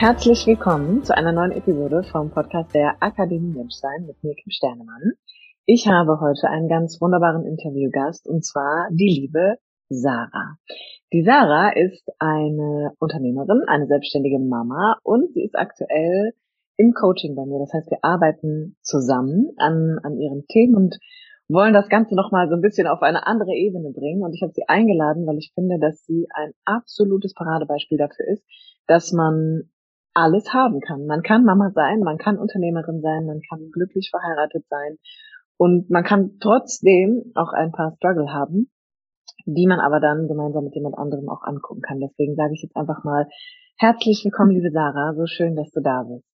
Herzlich willkommen zu einer neuen Episode vom Podcast der Akademie Menschsein mit mir, Kim Sternemann. Ich habe heute einen ganz wunderbaren Interviewgast und zwar die liebe Sarah. Die Sarah ist eine Unternehmerin, eine selbstständige Mama und sie ist aktuell im Coaching bei mir. Das heißt, wir arbeiten zusammen an, an ihren Themen und wollen das Ganze nochmal so ein bisschen auf eine andere Ebene bringen. Und ich habe sie eingeladen, weil ich finde, dass sie ein absolutes Paradebeispiel dafür ist, dass man alles haben kann. Man kann Mama sein, man kann Unternehmerin sein, man kann glücklich verheiratet sein und man kann trotzdem auch ein paar Struggle haben, die man aber dann gemeinsam mit jemand anderem auch angucken kann. Deswegen sage ich jetzt einfach mal herzlich willkommen, liebe Sarah. So schön, dass du da bist.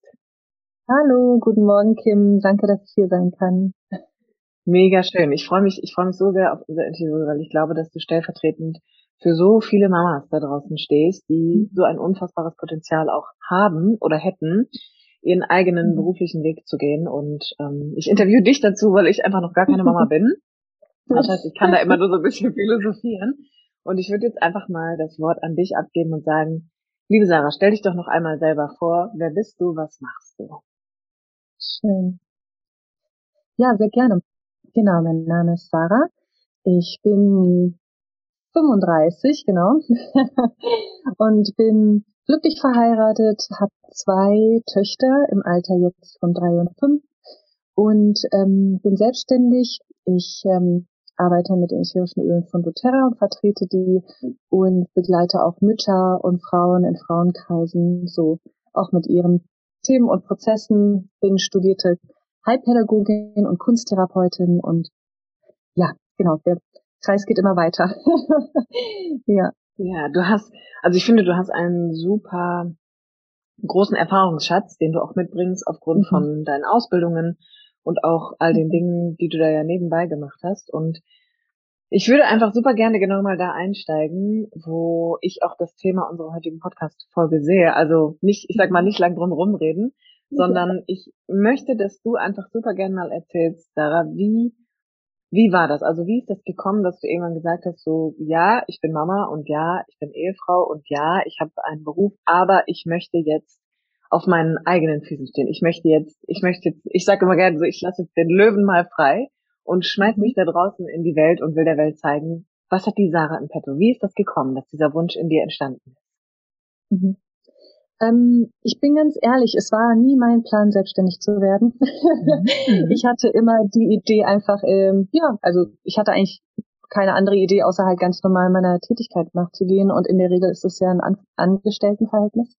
Hallo, guten Morgen, Kim. Danke, dass ich hier sein kann. Mega schön. Ich freue mich, ich freue mich so sehr auf unser Interview, weil ich glaube, dass du stellvertretend für so viele Mamas da draußen stehst, die so ein unfassbares Potenzial auch haben oder hätten, ihren eigenen mhm. beruflichen Weg zu gehen. Und ähm, ich interviewe dich dazu, weil ich einfach noch gar keine Mama bin. Das heißt, ich kann da immer nur so ein bisschen philosophieren. Und ich würde jetzt einfach mal das Wort an dich abgeben und sagen, liebe Sarah, stell dich doch noch einmal selber vor. Wer bist du? Was machst du? Schön. Ja, sehr gerne. Genau, mein Name ist Sarah. Ich bin 35, genau. und bin glücklich verheiratet, habe zwei Töchter im Alter jetzt von drei und fünf und ähm, bin selbstständig. Ich ähm, arbeite mit den ätherischen Ölen von doTERRA und vertrete die und begleite auch Mütter und Frauen in Frauenkreisen, so auch mit ihren Themen und Prozessen. Bin studierte Heilpädagogin und Kunsttherapeutin und ja, genau, der Kreis geht immer weiter. ja. Ja, du hast, also ich finde, du hast einen super großen Erfahrungsschatz, den du auch mitbringst aufgrund mhm. von deinen Ausbildungen und auch all den Dingen, die du da ja nebenbei gemacht hast. Und ich würde einfach super gerne genau mal da einsteigen, wo ich auch das Thema unserer heutigen Podcast-Folge sehe. Also nicht, ich sag mal, nicht lang drum rumreden, sondern ich möchte, dass du einfach super gerne mal erzählst, Sarah, wie wie war das? Also wie ist das gekommen, dass du irgendwann gesagt hast, so ja, ich bin Mama und ja, ich bin Ehefrau und ja, ich habe einen Beruf, aber ich möchte jetzt auf meinen eigenen Füßen stehen. Ich möchte jetzt, ich möchte jetzt, ich sage immer gerne so, ich lasse jetzt den Löwen mal frei und schmeiß mich da draußen in die Welt und will der Welt zeigen, was hat die Sarah im Petto? Wie ist das gekommen, dass dieser Wunsch in dir entstanden ist? Mhm. Ähm, ich bin ganz ehrlich, es war nie mein Plan, selbstständig zu werden. Mhm. ich hatte immer die Idee einfach, ähm, ja, also ich hatte eigentlich keine andere Idee, außer halt ganz normal meiner Tätigkeit nachzugehen. Und in der Regel ist es ja ein An Angestelltenverhältnis.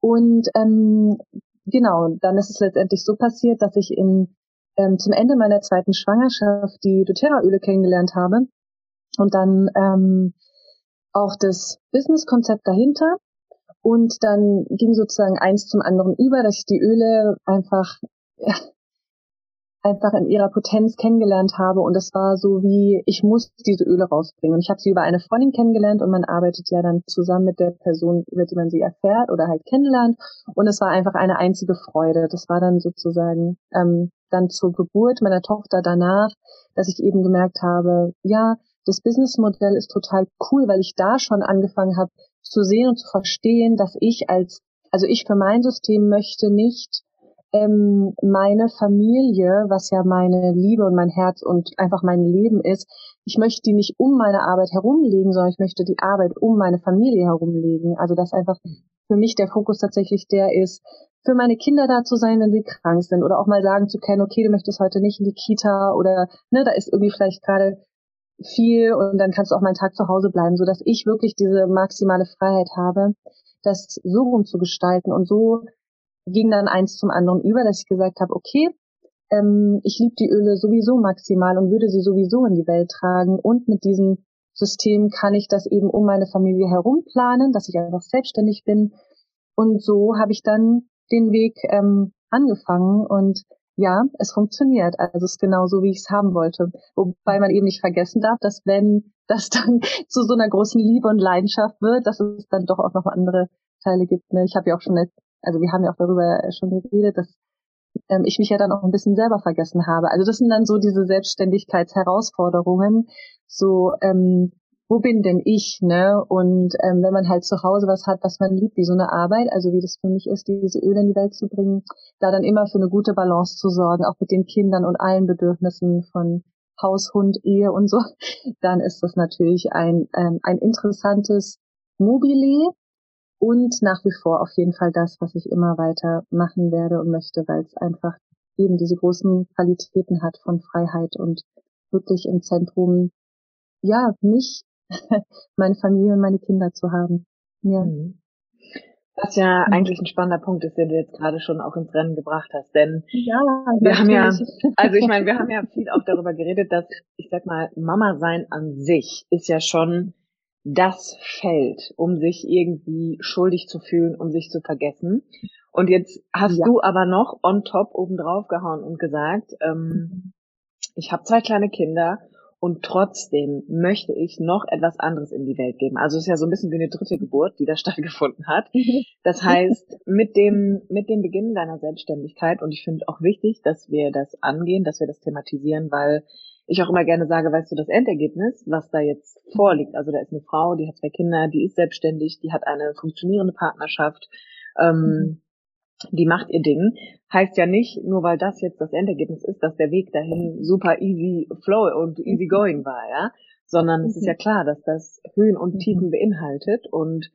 Und ähm, genau, dann ist es letztendlich so passiert, dass ich in, ähm, zum Ende meiner zweiten Schwangerschaft die doTERRA-Öle kennengelernt habe und dann ähm, auch das Businesskonzept dahinter und dann ging sozusagen eins zum anderen über, dass ich die Öle einfach, ja, einfach in ihrer Potenz kennengelernt habe. Und es war so wie, ich muss diese Öle rausbringen. Und ich habe sie über eine Freundin kennengelernt und man arbeitet ja dann zusammen mit der Person, über die man sie erfährt oder halt kennenlernt. Und es war einfach eine einzige Freude. Das war dann sozusagen ähm, dann zur Geburt meiner Tochter danach, dass ich eben gemerkt habe, ja, das Businessmodell ist total cool, weil ich da schon angefangen habe, zu sehen und zu verstehen, dass ich als, also ich für mein System möchte nicht ähm, meine Familie, was ja meine Liebe und mein Herz und einfach mein Leben ist, ich möchte die nicht um meine Arbeit herumlegen, sondern ich möchte die Arbeit um meine Familie herumlegen. Also dass einfach für mich der Fokus tatsächlich der ist, für meine Kinder da zu sein, wenn sie krank sind oder auch mal sagen zu können, okay, du möchtest heute nicht in die Kita oder ne, da ist irgendwie vielleicht gerade viel und dann kannst du auch mal einen Tag zu Hause bleiben, so dass ich wirklich diese maximale Freiheit habe, das so rum zu gestalten. Und so ging dann eins zum anderen über, dass ich gesagt habe, okay, ähm, ich liebe die Öle sowieso maximal und würde sie sowieso in die Welt tragen und mit diesem System kann ich das eben um meine Familie herum planen, dass ich einfach selbstständig bin. Und so habe ich dann den Weg ähm, angefangen und ja, es funktioniert. Also es ist genau so, wie ich es haben wollte. Wobei man eben nicht vergessen darf, dass wenn das dann zu so einer großen Liebe und Leidenschaft wird, dass es dann doch auch noch andere Teile gibt. Ne? Ich habe ja auch schon, also wir haben ja auch darüber schon geredet, dass ähm, ich mich ja dann auch ein bisschen selber vergessen habe. Also das sind dann so diese Selbstständigkeitsherausforderungen, so ähm, wo bin denn ich, ne? Und ähm, wenn man halt zu Hause was hat, was man liebt, wie so eine Arbeit, also wie das für mich ist, diese Öle in die Welt zu bringen, da dann immer für eine gute Balance zu sorgen, auch mit den Kindern und allen Bedürfnissen von Haus, Hund, Ehe und so, dann ist das natürlich ein, ähm, ein interessantes Mobile und nach wie vor auf jeden Fall das, was ich immer weiter machen werde und möchte, weil es einfach eben diese großen Qualitäten hat von Freiheit und wirklich im Zentrum, ja, mich meine Familie und meine Kinder zu haben. Ja. Mhm. Was ja mhm. eigentlich ein spannender Punkt ist, den du jetzt gerade schon auch ins Rennen gebracht hast. Denn ja, wir haben ja, also ich meine, wir haben ja viel auch darüber geredet, dass, ich sag mal, Mama sein an sich ist ja schon das Feld, um sich irgendwie schuldig zu fühlen, um sich zu vergessen. Und jetzt hast ja. du aber noch on top oben drauf gehauen und gesagt, ähm, mhm. ich habe zwei kleine Kinder und trotzdem möchte ich noch etwas anderes in die Welt geben. Also es ist ja so ein bisschen wie eine dritte Geburt, die da stattgefunden hat. Das heißt, mit dem, mit dem Beginn deiner Selbstständigkeit, und ich finde auch wichtig, dass wir das angehen, dass wir das thematisieren, weil ich auch immer gerne sage, weißt du, das Endergebnis, was da jetzt vorliegt, also da ist eine Frau, die hat zwei Kinder, die ist selbstständig, die hat eine funktionierende Partnerschaft, ähm, mhm die macht ihr Ding, heißt ja nicht, nur weil das jetzt das Endergebnis ist, dass der Weg dahin super easy flow und easy going war, ja, sondern es ist ja mhm. klar, dass das Höhen und mhm. Tiefen beinhaltet und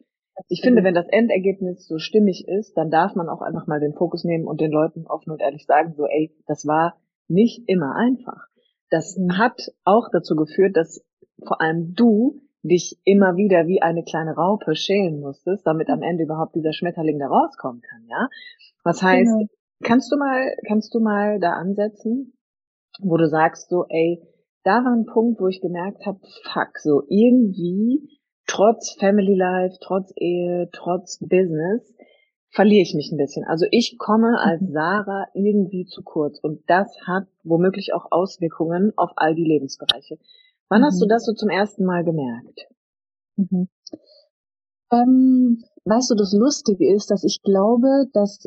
ich finde, wenn das Endergebnis so stimmig ist, dann darf man auch einfach mal den Fokus nehmen und den Leuten offen und ehrlich sagen, so, ey, das war nicht immer einfach. Das mhm. hat auch dazu geführt, dass vor allem du dich immer wieder wie eine kleine Raupe schälen musstest, damit am Ende überhaupt dieser Schmetterling da rauskommen kann, ja? Was heißt, genau. kannst du mal, kannst du mal da ansetzen, wo du sagst so, ey, da war ein Punkt, wo ich gemerkt habe, fuck, so irgendwie trotz Family Life, trotz Ehe, trotz Business verliere ich mich ein bisschen. Also ich komme als mhm. Sarah irgendwie zu kurz und das hat womöglich auch Auswirkungen auf all die Lebensbereiche. Wann mhm. hast du mhm. das so zum ersten Mal gemerkt? Mhm. Ähm, weißt du, das Lustige ist, dass ich glaube, dass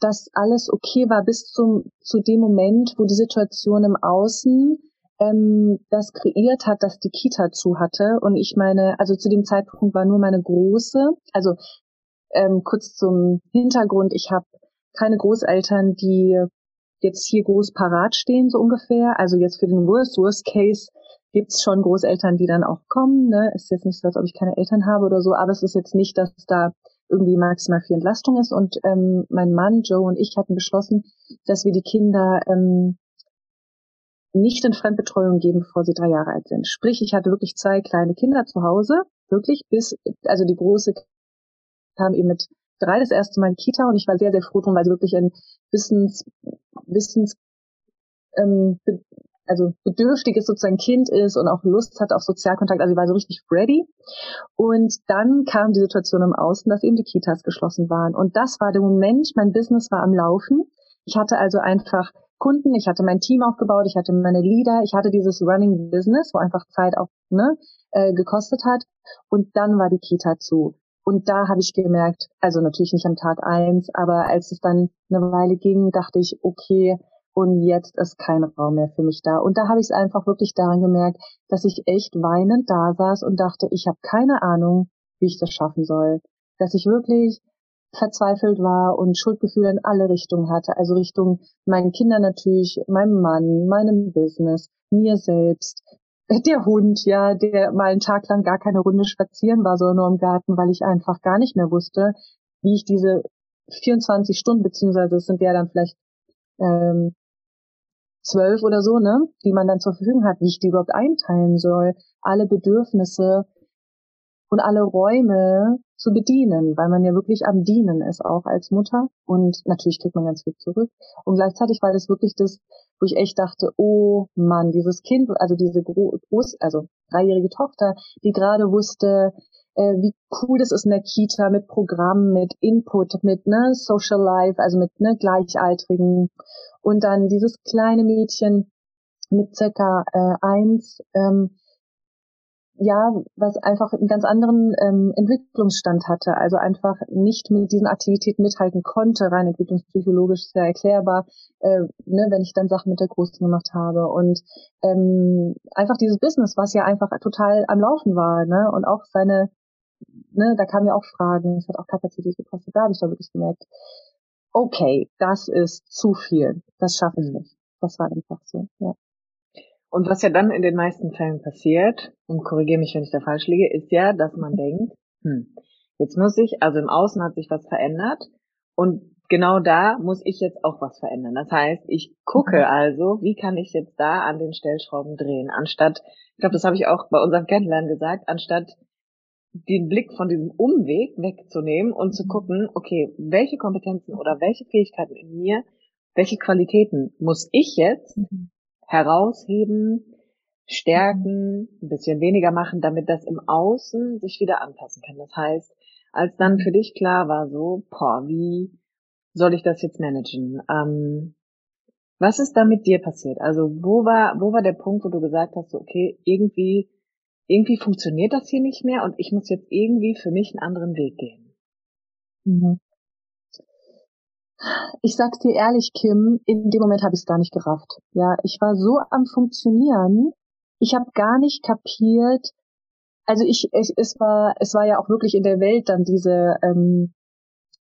das alles okay war bis zum zu dem Moment, wo die Situation im Außen ähm, das kreiert hat, dass die Kita zu hatte. Und ich meine, also zu dem Zeitpunkt war nur meine große, also ähm, kurz zum Hintergrund, ich habe keine Großeltern, die jetzt hier groß parat stehen, so ungefähr. Also jetzt für den Worst, Worst Case gibt's schon Großeltern, die dann auch kommen. Ne? Ist jetzt nicht so, als ob ich keine Eltern habe oder so, aber es ist jetzt nicht, dass da irgendwie maximal viel Entlastung ist. Und ähm, mein Mann, Joe und ich hatten beschlossen, dass wir die Kinder ähm, nicht in Fremdbetreuung geben, bevor sie drei Jahre alt sind. Sprich, ich hatte wirklich zwei kleine Kinder zu Hause, wirklich bis, also die große kam eben mit drei das erste Mal in Kita und ich war sehr, sehr froh drum, weil sie wirklich ein Wissens, Wissens, ähm, also bedürftiges sozusagen Kind ist und auch Lust hat auf Sozialkontakt. Also sie war so richtig ready. Und dann kam die Situation im Außen, dass eben die Kitas geschlossen waren. Und das war der Moment, mein Business war am Laufen. Ich hatte also einfach Kunden, ich hatte mein Team aufgebaut, ich hatte meine Leader, ich hatte dieses Running Business, wo einfach Zeit auch ne, äh, gekostet hat. Und dann war die Kita zu. Und da habe ich gemerkt, also natürlich nicht am Tag eins, aber als es dann eine Weile ging, dachte ich, okay, und jetzt ist kein Raum mehr für mich da. Und da habe ich es einfach wirklich daran gemerkt, dass ich echt weinend da saß und dachte, ich habe keine Ahnung, wie ich das schaffen soll. Dass ich wirklich verzweifelt war und Schuldgefühle in alle Richtungen hatte. Also Richtung meinen Kindern natürlich, meinem Mann, meinem Business, mir selbst, der Hund, ja, der mal einen Tag lang gar keine Runde spazieren war, sondern nur im Garten, weil ich einfach gar nicht mehr wusste, wie ich diese 24 Stunden, beziehungsweise es sind ja dann vielleicht ähm, zwölf oder so, ne, die man dann zur Verfügung hat, wie ich die überhaupt einteilen soll, alle Bedürfnisse und alle Räume zu bedienen, weil man ja wirklich am Dienen ist, auch als Mutter. Und natürlich kriegt man ganz viel zurück. Und gleichzeitig war das wirklich das, wo ich echt dachte, oh Mann, dieses Kind, also diese Groß, also dreijährige Tochter, die gerade wusste, wie cool das ist in der Kita mit Programmen, mit Input, mit ne, Social Life, also mit ne, Gleichaltrigen. Und dann dieses kleine Mädchen mit circa äh, eins, ähm, ja, was einfach einen ganz anderen ähm, Entwicklungsstand hatte, also einfach nicht mit diesen Aktivitäten mithalten konnte, rein entwicklungspsychologisch sehr erklärbar, äh, ne, wenn ich dann Sachen mit der Großen gemacht habe und ähm, einfach dieses Business, was ja einfach total am Laufen war, ne, und auch seine, ne, da kamen ja auch Fragen, es hat auch Kapazität gekostet, da habe ich da wirklich gemerkt, okay, das ist zu viel, das schaffe ich nicht. Das war einfach so, ja. Und was ja dann in den meisten Fällen passiert, und korrigiere mich, wenn ich da falsch liege, ist ja, dass man denkt, hm, jetzt muss ich, also im Außen hat sich was verändert und genau da muss ich jetzt auch was verändern. Das heißt, ich gucke mhm. also, wie kann ich jetzt da an den Stellschrauben drehen, anstatt, ich glaube, das habe ich auch bei unserem Kennenlernen gesagt, anstatt den Blick von diesem Umweg wegzunehmen und zu mhm. gucken, okay, welche Kompetenzen oder welche Fähigkeiten in mir, welche Qualitäten muss ich jetzt mhm herausheben, stärken, ein bisschen weniger machen, damit das im Außen sich wieder anpassen kann. Das heißt, als dann für dich klar war, so, boah, wie soll ich das jetzt managen? Ähm, was ist da mit dir passiert? Also wo war, wo war der Punkt, wo du gesagt hast, so, okay, irgendwie, irgendwie funktioniert das hier nicht mehr und ich muss jetzt irgendwie für mich einen anderen Weg gehen? Mhm. Ich sag's dir ehrlich, Kim, in dem Moment habe ich es gar nicht gerafft. Ja, ich war so am Funktionieren, ich habe gar nicht kapiert. Also ich, ich, es war, es war ja auch wirklich in der Welt dann diese ähm,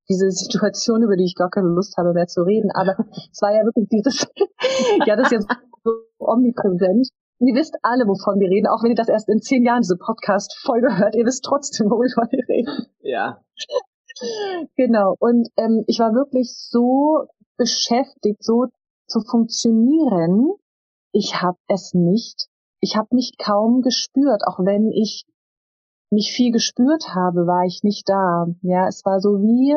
diese Situation, über die ich gar keine Lust habe mehr zu reden. Aber es war ja wirklich dieses, ja, das ist jetzt so omnipräsent. Ihr wisst alle, wovon wir reden, auch wenn ihr das erst in zehn Jahren diese Podcast-Folge hört. Ihr wisst trotzdem, worüber wir reden. Ja. Genau. Und ähm, ich war wirklich so beschäftigt, so zu funktionieren. Ich habe es nicht. Ich habe mich kaum gespürt, auch wenn ich mich viel gespürt habe, war ich nicht da. Ja, es war so wie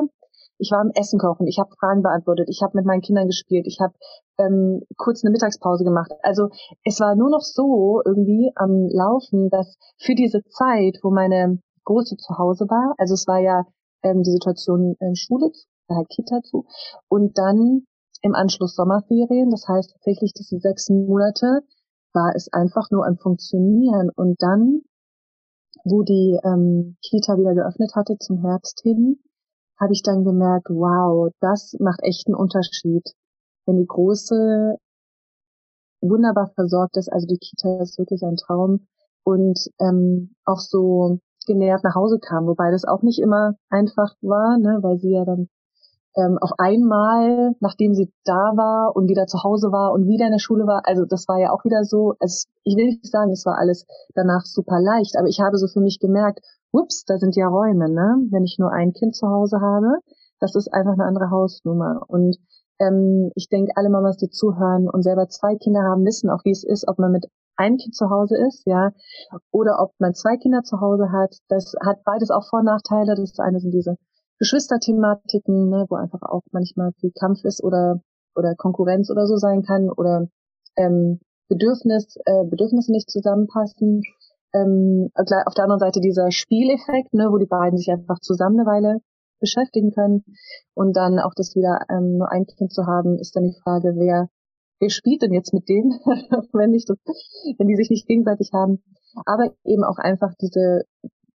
ich war am Essen kochen, ich habe Fragen beantwortet, ich habe mit meinen Kindern gespielt, ich habe ähm, kurz eine Mittagspause gemacht. Also es war nur noch so irgendwie am Laufen, dass für diese Zeit, wo meine Große zu Hause war, also es war ja ähm, die Situation äh, Schule, äh, Kita zu und dann im Anschluss Sommerferien. Das heißt tatsächlich diese sechs Monate war es einfach nur ein Funktionieren und dann, wo die ähm, Kita wieder geöffnet hatte zum Herbst hin, habe ich dann gemerkt, wow, das macht echt einen Unterschied. Wenn die große wunderbar versorgt ist, also die Kita ist wirklich ein Traum und ähm, auch so genährt nach Hause kam, wobei das auch nicht immer einfach war, ne, weil sie ja dann ähm, auf einmal, nachdem sie da war und wieder zu Hause war und wieder in der Schule war, also das war ja auch wieder so, also ich will nicht sagen, es war alles danach super leicht, aber ich habe so für mich gemerkt, ups, da sind ja Räume, ne? Wenn ich nur ein Kind zu Hause habe, das ist einfach eine andere Hausnummer. Und ähm, ich denke, alle Mamas, die zuhören und selber zwei Kinder haben, wissen auch, wie es ist, ob man mit ein Kind zu Hause ist, ja, oder ob man zwei Kinder zu Hause hat. Das hat beides auch Vor- und Nachteile. Das eine sind diese Geschwisterthematiken, ne, wo einfach auch manchmal viel Kampf ist oder oder Konkurrenz oder so sein kann oder ähm, Bedürfnis, äh, Bedürfnisse nicht zusammenpassen. Ähm, auf der anderen Seite dieser Spieleffekt, ne, wo die beiden sich einfach zusammen eine Weile beschäftigen können. Und dann auch das wieder ähm, nur ein Kind zu haben, ist dann die Frage, wer wer spielt denn jetzt mit denen, wenn nicht wenn die sich nicht gegenseitig haben. Aber eben auch einfach diese,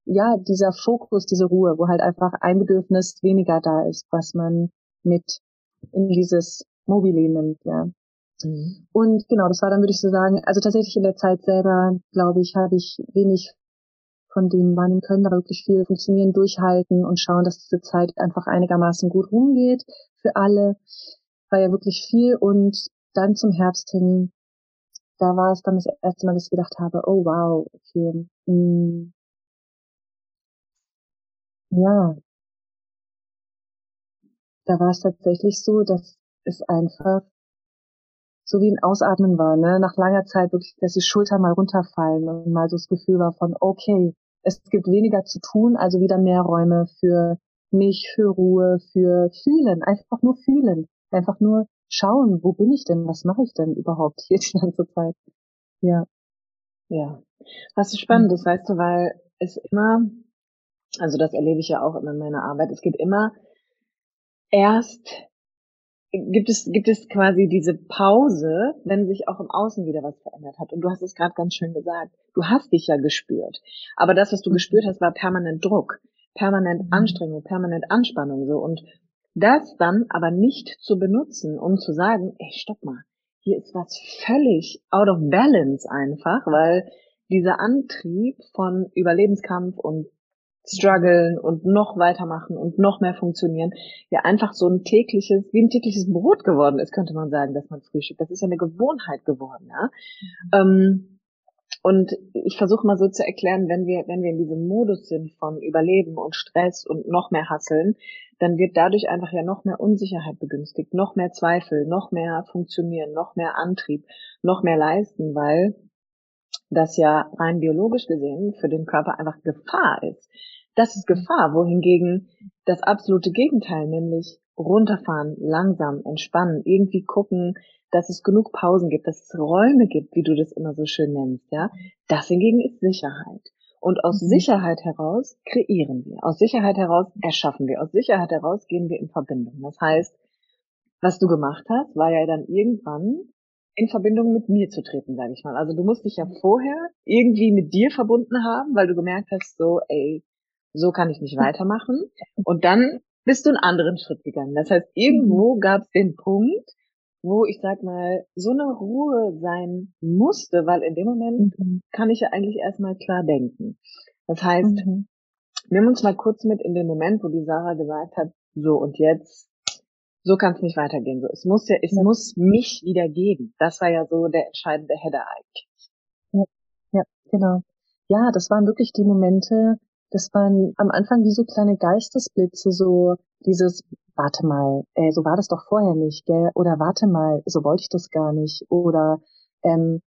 ja, dieser Fokus, diese Ruhe, wo halt einfach ein Bedürfnis weniger da ist, was man mit in dieses Mobile nimmt, ja. Mhm. Und genau, das war dann, würde ich so sagen, also tatsächlich in der Zeit selber, glaube ich, habe ich wenig von dem wahrnehmen können, aber wirklich viel funktionieren, durchhalten und schauen, dass diese Zeit einfach einigermaßen gut rumgeht für alle. War ja wirklich viel und dann zum Herbst hin, da war es dann das erste Mal, dass ich gedacht habe, oh wow, okay, mh, mm. ja, da war es tatsächlich so, dass es einfach so wie ein Ausatmen war, ne? Nach langer Zeit wirklich, dass die Schultern mal runterfallen und mal so das Gefühl war von, okay, es gibt weniger zu tun, also wieder mehr Räume für mich, für Ruhe, für Fühlen, einfach nur fühlen, einfach nur schauen, wo bin ich denn, was mache ich denn überhaupt hier die ganze Zeit. Ja. Ja, Was so spannend ist, weißt du, weil es immer, also das erlebe ich ja auch immer in meiner Arbeit, es geht immer erst gibt es, gibt es quasi diese Pause, wenn sich auch im Außen wieder was verändert hat. Und du hast es gerade ganz schön gesagt. Du hast dich ja gespürt. Aber das, was du mhm. gespürt hast, war permanent Druck, permanent mhm. Anstrengung, permanent Anspannung, so. Und das dann aber nicht zu benutzen, um zu sagen, ey, stopp mal. Hier ist was völlig out of balance einfach, weil dieser Antrieb von Überlebenskampf und strugglen und noch weitermachen und noch mehr funktionieren, ja einfach so ein tägliches, wie ein tägliches Brot geworden ist, könnte man sagen, dass man frühstückt. Das ist ja eine Gewohnheit geworden, ja. Ähm, und ich versuche mal so zu erklären, wenn wir, wenn wir in diesem Modus sind von Überleben und Stress und noch mehr Hasseln, dann wird dadurch einfach ja noch mehr Unsicherheit begünstigt, noch mehr Zweifel, noch mehr Funktionieren, noch mehr Antrieb, noch mehr Leisten, weil das ja rein biologisch gesehen für den Körper einfach Gefahr ist. Das ist Gefahr, wohingegen das absolute Gegenteil, nämlich runterfahren, langsam, entspannen, irgendwie gucken, dass es genug Pausen gibt, dass es Räume gibt, wie du das immer so schön nennst, ja. Das hingegen ist Sicherheit. Und aus mhm. Sicherheit heraus kreieren wir. Aus Sicherheit heraus erschaffen wir. Aus Sicherheit heraus gehen wir in Verbindung. Das heißt, was du gemacht hast, war ja dann irgendwann in Verbindung mit mir zu treten, sage ich mal. Also du musst dich ja vorher irgendwie mit dir verbunden haben, weil du gemerkt hast, so, ey, so kann ich nicht weitermachen. Und dann bist du einen anderen Schritt gegangen. Das heißt, irgendwo mhm. gab es den Punkt, wo ich sag mal, so eine Ruhe sein musste, weil in dem Moment mhm. kann ich ja eigentlich erstmal klar denken. Das heißt, mhm. nimm uns mal kurz mit in den Moment, wo die Sarah gesagt hat, so und jetzt, so kann es nicht weitergehen. So, es muss ja, es ja. muss mich wieder geben. Das war ja so der entscheidende Header eigentlich. Ja, ja, genau. Ja, das waren wirklich die Momente, das waren am Anfang wie so kleine Geistesblitze, so dieses, warte mal, äh, so war das doch vorher nicht, gell? Oder warte mal, so wollte ich das gar nicht. Oder ähm,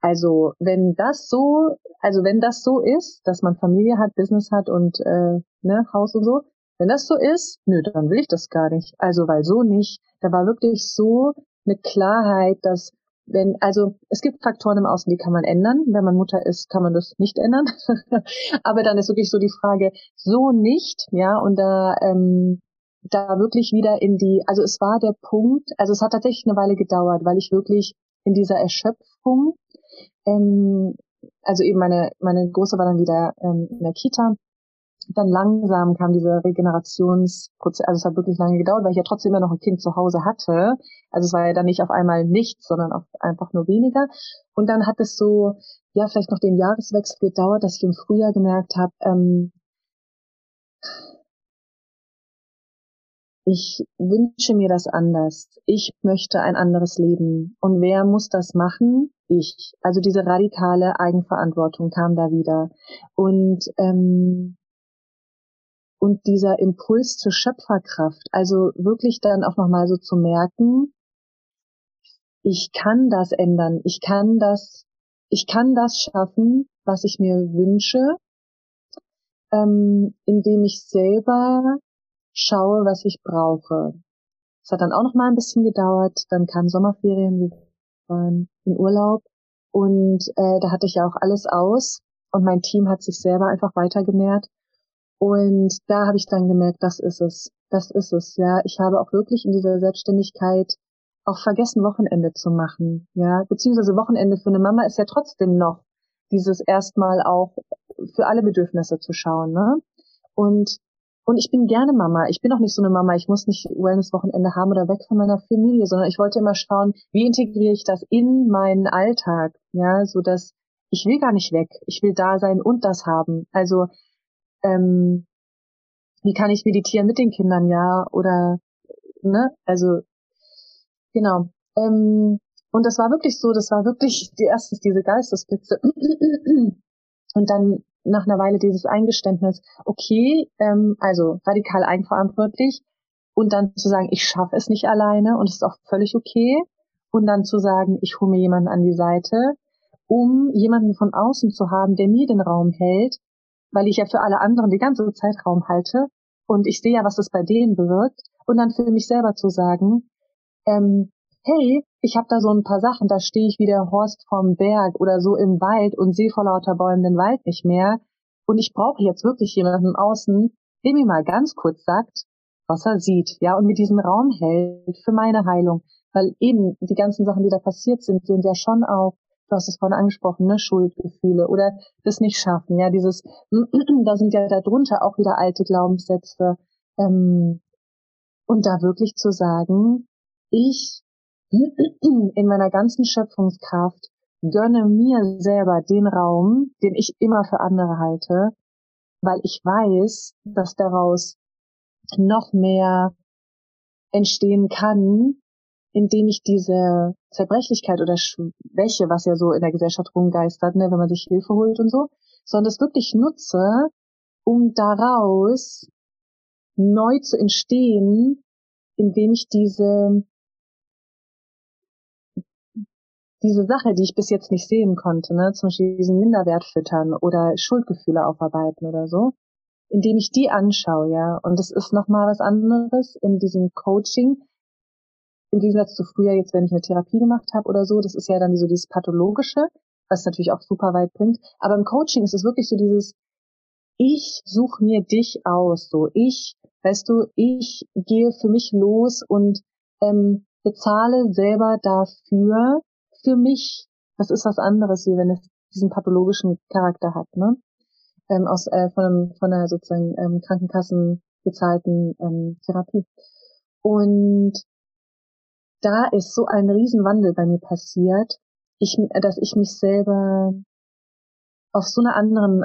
also wenn das so, also wenn das so ist, dass man Familie hat, Business hat und äh, ne, Haus und so, wenn das so ist, nö, dann will ich das gar nicht. Also weil so nicht. Da war wirklich so eine Klarheit, dass wenn, also es gibt Faktoren im Außen, die kann man ändern. Wenn man Mutter ist, kann man das nicht ändern. Aber dann ist wirklich so die Frage, so nicht, ja, und da, ähm, da wirklich wieder in die, also es war der Punkt, also es hat tatsächlich eine Weile gedauert, weil ich wirklich in dieser Erschöpfung, ähm, also eben meine, meine Große war dann wieder ähm, in der Kita dann langsam kam dieser Regenerationsprozess, also es hat wirklich lange gedauert, weil ich ja trotzdem immer noch ein Kind zu Hause hatte. Also es war ja dann nicht auf einmal nichts, sondern auch einfach nur weniger. Und dann hat es so, ja, vielleicht noch den Jahreswechsel gedauert, dass ich im Frühjahr gemerkt habe, ähm, ich wünsche mir das anders. Ich möchte ein anderes Leben. Und wer muss das machen? Ich. Also diese radikale Eigenverantwortung kam da wieder. Und ähm, und dieser Impuls zur Schöpferkraft, also wirklich dann auch nochmal so zu merken, ich kann das ändern, ich kann das, ich kann das schaffen, was ich mir wünsche, ähm, indem ich selber schaue, was ich brauche. Es hat dann auch noch mal ein bisschen gedauert, dann kam Sommerferien, wir waren in Urlaub und äh, da hatte ich ja auch alles aus und mein Team hat sich selber einfach weiter genährt und da habe ich dann gemerkt, das ist es. Das ist es, ja. Ich habe auch wirklich in dieser Selbstständigkeit auch vergessen, Wochenende zu machen, ja. Beziehungsweise Wochenende für eine Mama ist ja trotzdem noch dieses erstmal auch für alle Bedürfnisse zu schauen, ne? Und, und ich bin gerne Mama. Ich bin auch nicht so eine Mama. Ich muss nicht Wellness-Wochenende haben oder weg von meiner Familie, sondern ich wollte immer schauen, wie integriere ich das in meinen Alltag, ja, so dass ich will gar nicht weg. Ich will da sein und das haben. Also ähm, wie kann ich meditieren mit den Kindern, ja, oder, ne, also, genau. Ähm, und das war wirklich so, das war wirklich die erstens diese Geistesblitze. Und dann nach einer Weile dieses Eingeständnis, okay, ähm, also radikal eigenverantwortlich und dann zu sagen, ich schaffe es nicht alleine und es ist auch völlig okay. Und dann zu sagen, ich hole mir jemanden an die Seite, um jemanden von außen zu haben, der mir den Raum hält, weil ich ja für alle anderen die ganze Zeit Raum halte und ich sehe ja, was das bei denen bewirkt und dann für mich selber zu sagen, ähm, hey, ich habe da so ein paar Sachen, da stehe ich wie der Horst vom Berg oder so im Wald und sehe vor lauter Bäumen den Wald nicht mehr. Und ich brauche jetzt wirklich jemanden außen, der mir mal ganz kurz sagt, was er sieht, ja, und mir diesen Raum hält für meine Heilung. Weil eben die ganzen Sachen, die da passiert sind, sind ja schon auch, du hast es vorhin angesprochen, ne, Schuldgefühle oder das nicht schaffen, ja, dieses, da sind ja darunter auch wieder alte Glaubenssätze. Ähm, und da wirklich zu sagen, ich in meiner ganzen Schöpfungskraft gönne mir selber den Raum, den ich immer für andere halte, weil ich weiß, dass daraus noch mehr entstehen kann, indem ich diese Zerbrechlichkeit oder Schwäche, was ja so in der Gesellschaft rumgeistert, ne, wenn man sich Hilfe holt und so, sondern das wirklich nutze, um daraus neu zu entstehen, indem ich diese diese Sache, die ich bis jetzt nicht sehen konnte, ne, zum Beispiel diesen Minderwert füttern oder Schuldgefühle aufarbeiten oder so, indem ich die anschaue, ja. Und das ist nochmal was anderes in diesem Coaching. Im Gegensatz zu früher, jetzt wenn ich eine Therapie gemacht habe oder so, das ist ja dann so dieses Pathologische, was natürlich auch super weit bringt. Aber im Coaching ist es wirklich so dieses, ich suche mir dich aus, so ich, weißt du, ich gehe für mich los und ähm, bezahle selber dafür, für mich. Das ist was anderes, wie wenn es diesen pathologischen Charakter hat, ne? ähm, aus äh, von, einem, von einer sozusagen ähm, Krankenkassen gezahlten ähm, Therapie. Und da ist so ein Riesenwandel bei mir passiert, ich, dass ich mich selber auf so einer anderen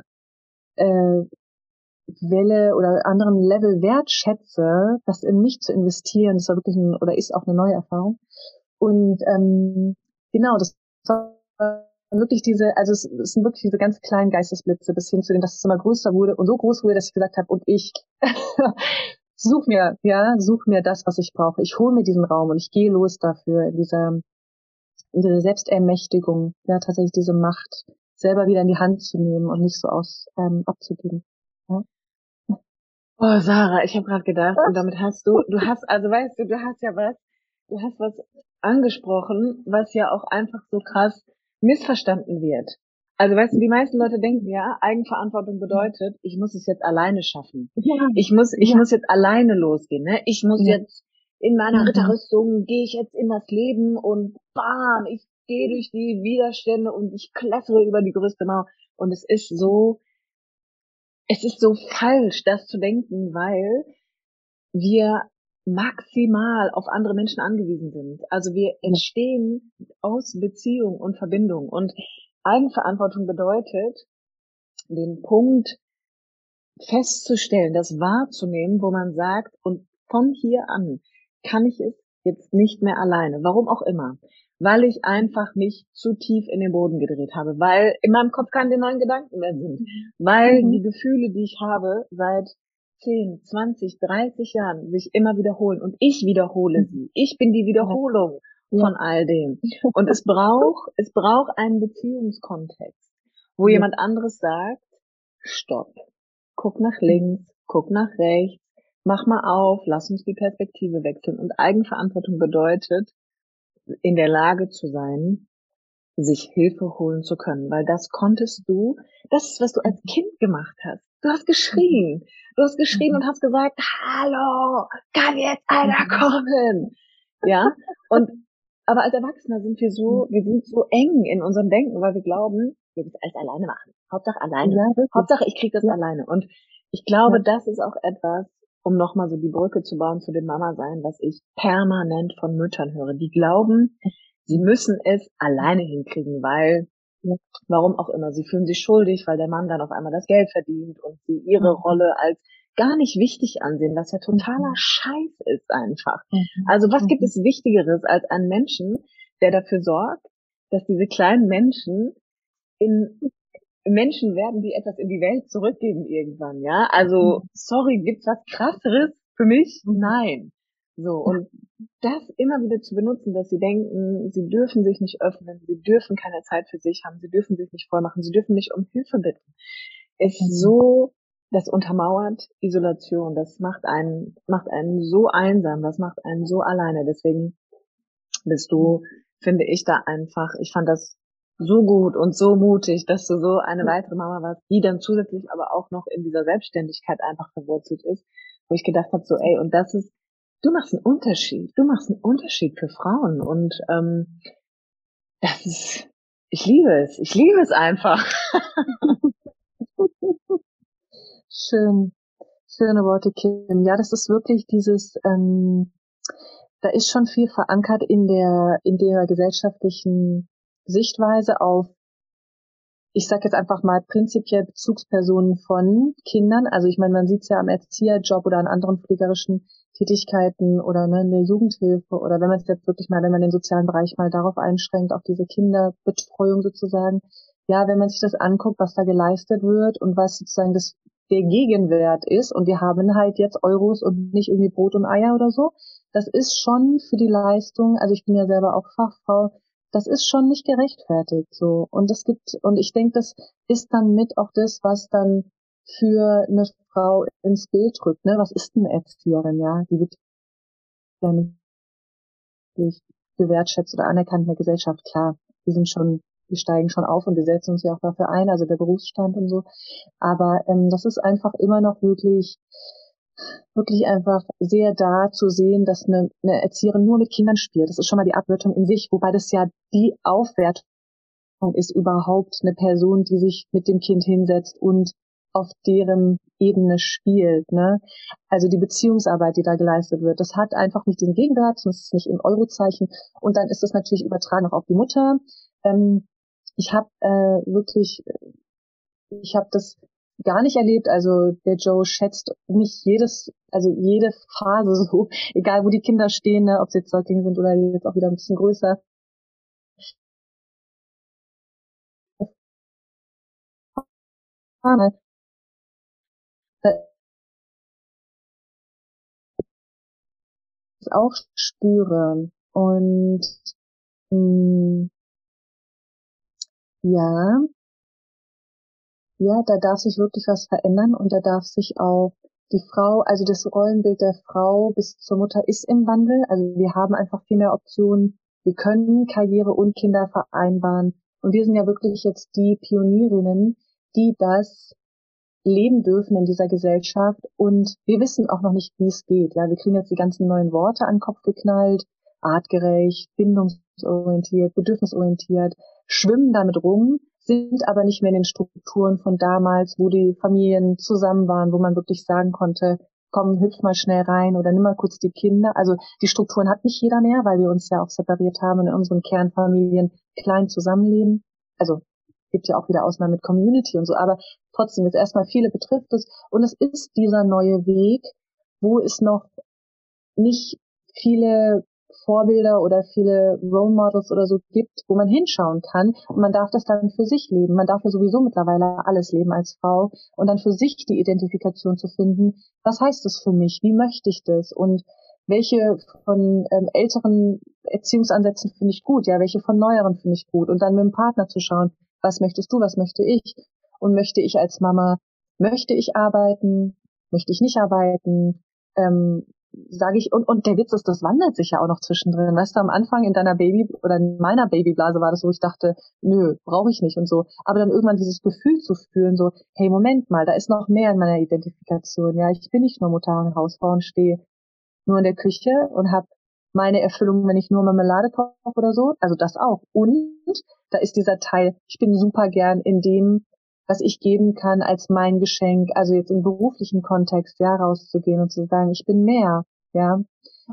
äh, Welle oder anderen Level wertschätze, das in mich zu investieren, das war wirklich ein, oder ist auch eine neue Erfahrung. Und ähm, genau, das war wirklich diese, also es, es sind wirklich diese ganz kleinen Geistesblitze bis hin zu dem, dass es immer größer wurde und so groß wurde, dass ich gesagt habe, und ich such mir, ja, such mir das, was ich brauche. Ich hole mir diesen Raum und ich gehe los dafür, in dieser, in dieser Selbstermächtigung, ja, tatsächlich diese Macht selber wieder in die Hand zu nehmen und nicht so aus ähm, abzugeben. Ja. Oh, Sarah, ich habe gerade gedacht, und damit hast du, du hast, also weißt du, du hast ja was, du hast was angesprochen, was ja auch einfach so krass missverstanden wird. Also weißt du, die meisten Leute denken ja, Eigenverantwortung bedeutet, ich muss es jetzt alleine schaffen. Ja. Ich muss, ich ja. muss jetzt alleine losgehen. Ne? Ich muss ja. jetzt in meiner mhm. Ritterrüstung gehe ich jetzt in das Leben und bam, ich gehe durch die Widerstände und ich klettere über die größte Mauer. Und es ist so, es ist so falsch, das zu denken, weil wir maximal auf andere Menschen angewiesen sind. Also wir entstehen aus Beziehung und Verbindung. Und Eigenverantwortung bedeutet, den Punkt festzustellen, das wahrzunehmen, wo man sagt, und von hier an kann ich es jetzt nicht mehr alleine. Warum auch immer. Weil ich einfach mich zu tief in den Boden gedreht habe, weil in meinem Kopf keine neuen Gedanken mehr sind, weil mhm. die Gefühle, die ich habe, seit 10, 20, 30 Jahren sich immer wiederholen und ich wiederhole mhm. sie. Ich bin die Wiederholung von all dem. Und es braucht, es braucht einen Beziehungskontext, wo ja. jemand anderes sagt, stopp, guck nach links, guck nach rechts, mach mal auf, lass uns die Perspektive wechseln. Und Eigenverantwortung bedeutet, in der Lage zu sein, sich Hilfe holen zu können, weil das konntest du, das ist, was du als Kind gemacht hast. Du hast geschrien. Du hast geschrien und hast gesagt, hallo, kann jetzt einer kommen? Ja? Und, aber als Erwachsener sind wir so, wir sind so eng in unserem Denken, weil wir glauben, wir müssen alles alleine machen. Hauptsache alleine. Ja, Hauptsache ich krieg das ja. alleine. Und ich glaube, ja. das ist auch etwas, um nochmal so die Brücke zu bauen zu dem Mama sein, was ich permanent von Müttern höre. Die glauben, sie müssen es alleine hinkriegen, weil warum auch immer, sie fühlen sich schuldig, weil der Mann dann auf einmal das Geld verdient und sie ihre mhm. Rolle als gar nicht wichtig ansehen, was ja totaler mhm. Scheiß ist einfach. Mhm. Also was gibt es Wichtigeres als einen Menschen, der dafür sorgt, dass diese kleinen Menschen in Menschen werden, die etwas in die Welt zurückgeben irgendwann, ja? Also, sorry, gibt's was krasseres für mich? Nein. So, und das immer wieder zu benutzen, dass sie denken, sie dürfen sich nicht öffnen, sie dürfen keine Zeit für sich haben, sie dürfen sich nicht voll machen, sie dürfen nicht um Hilfe bitten, ist mhm. so, das untermauert Isolation, das macht einen, macht einen so einsam, das macht einen so alleine. Deswegen bist du finde ich da einfach, ich fand das so gut und so mutig, dass du so eine weitere Mama warst, die dann zusätzlich aber auch noch in dieser Selbstständigkeit einfach verwurzelt ist, wo ich gedacht habe, so ey, und das ist, du machst einen Unterschied, du machst einen Unterschied für Frauen. Und ähm, das ist, ich liebe es, ich liebe es einfach. Schön, schöne Worte, Kim. Ja, das ist wirklich dieses, ähm, da ist schon viel verankert in der in der gesellschaftlichen Sichtweise auf, ich sage jetzt einfach mal prinzipiell Bezugspersonen von Kindern. Also ich meine, man sieht es ja am Erzieherjob oder an anderen pflegerischen Tätigkeiten oder ne, in der Jugendhilfe oder wenn man es jetzt wirklich mal, wenn man den sozialen Bereich mal darauf einschränkt, auf diese Kinderbetreuung sozusagen. Ja, wenn man sich das anguckt, was da geleistet wird und was sozusagen das der Gegenwert ist und wir haben halt jetzt Euros und nicht irgendwie Brot und Eier oder so. Das ist schon für die Leistung, also ich bin ja selber auch Fachfrau, das ist schon nicht gerechtfertigt so. Und es gibt, und ich denke, das ist dann mit auch das, was dann für eine Frau ins Bild rückt. Ne? Was ist eine Erzieherin, ja? Die wird ja nicht gewertschätzt oder anerkannt in der Gesellschaft. Klar, die sind schon, die steigen schon auf und wir setzen uns ja auch dafür ein, also der Berufsstand und so. Aber ähm, das ist einfach immer noch wirklich wirklich einfach sehr da zu sehen, dass eine, eine Erzieherin nur mit Kindern spielt. Das ist schon mal die Abwertung in sich, wobei das ja die Aufwertung ist überhaupt eine Person, die sich mit dem Kind hinsetzt und auf deren Ebene spielt. Ne? Also die Beziehungsarbeit, die da geleistet wird, das hat einfach nicht diesen Gegenwert, das ist nicht im Eurozeichen. Und dann ist das natürlich übertragen auch auf die Mutter. Ähm, ich habe äh, wirklich, ich habe das gar nicht erlebt. Also der Joe schätzt nicht jedes, also jede Phase so, egal wo die Kinder stehen, ne, ob sie jetzt Säuglinge sind oder jetzt auch wieder ein bisschen größer. Auch spüre und mh, mm, ja, ja, da darf sich wirklich was verändern und da darf sich auch die Frau, also das Rollenbild der Frau bis zur Mutter ist im Wandel. Also wir haben einfach viel mehr Optionen. Wir können Karriere und Kinder vereinbaren. Und wir sind ja wirklich jetzt die Pionierinnen, die das leben dürfen in dieser Gesellschaft. Und wir wissen auch noch nicht, wie es geht. Ja, wir kriegen jetzt die ganzen neuen Worte an den Kopf geknallt. Artgerecht, bindungsorientiert, bedürfnisorientiert, schwimmen damit rum sind aber nicht mehr in den Strukturen von damals, wo die Familien zusammen waren, wo man wirklich sagen konnte, komm, hüpf mal schnell rein oder nimm mal kurz die Kinder. Also die Strukturen hat nicht jeder mehr, weil wir uns ja auch separiert haben und in unseren Kernfamilien klein zusammenleben. Also gibt ja auch wieder Ausnahmen mit Community und so, aber trotzdem jetzt erstmal viele betrifft es und es ist dieser neue Weg, wo es noch nicht viele Vorbilder oder viele Role Models oder so gibt, wo man hinschauen kann. Und man darf das dann für sich leben. Man darf ja sowieso mittlerweile alles leben als Frau und dann für sich die Identifikation zu finden. Was heißt das für mich? Wie möchte ich das? Und welche von ähm, älteren Erziehungsansätzen finde ich gut? Ja, welche von neueren finde ich gut? Und dann mit dem Partner zu schauen, was möchtest du? Was möchte ich? Und möchte ich als Mama, möchte ich arbeiten? Möchte ich nicht arbeiten? Ähm, sage ich, und, und der Witz ist, das wandelt sich ja auch noch zwischendrin. Weißt du, am Anfang in deiner Baby oder in meiner Babyblase war das, wo ich dachte, nö, brauche ich nicht und so. Aber dann irgendwann dieses Gefühl zu fühlen, so, hey, Moment mal, da ist noch mehr in meiner Identifikation. Ja, ich bin nicht nur Mutter und Hausfrau und stehe nur in der Küche und habe meine Erfüllung, wenn ich nur Marmelade koche oder so. Also das auch. Und da ist dieser Teil, ich bin super gern in dem, was ich geben kann als mein Geschenk, also jetzt im beruflichen Kontext, ja, rauszugehen und zu sagen, ich bin mehr, ja.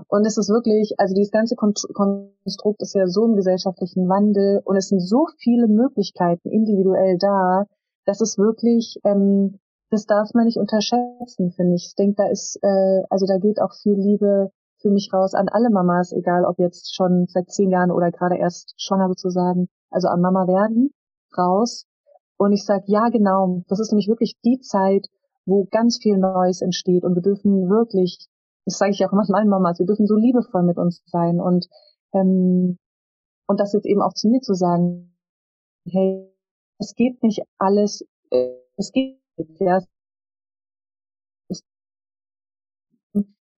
Und es ist wirklich, also dieses ganze Konstrukt ist ja so im gesellschaftlichen Wandel und es sind so viele Möglichkeiten individuell da, dass es wirklich, ähm, das darf man nicht unterschätzen, finde ich. Ich denke, da ist, äh, also da geht auch viel Liebe für mich raus an alle Mamas, egal ob jetzt schon seit zehn Jahren oder gerade erst schwanger sozusagen, also an Mama werden, raus, und ich sage, ja genau, das ist nämlich wirklich die Zeit, wo ganz viel Neues entsteht und wir dürfen wirklich, das sage ich auch immer meinen Mamas, wir dürfen so liebevoll mit uns sein und ähm, und das jetzt eben auch zu mir zu sagen, hey, es geht nicht alles, äh, es geht ja,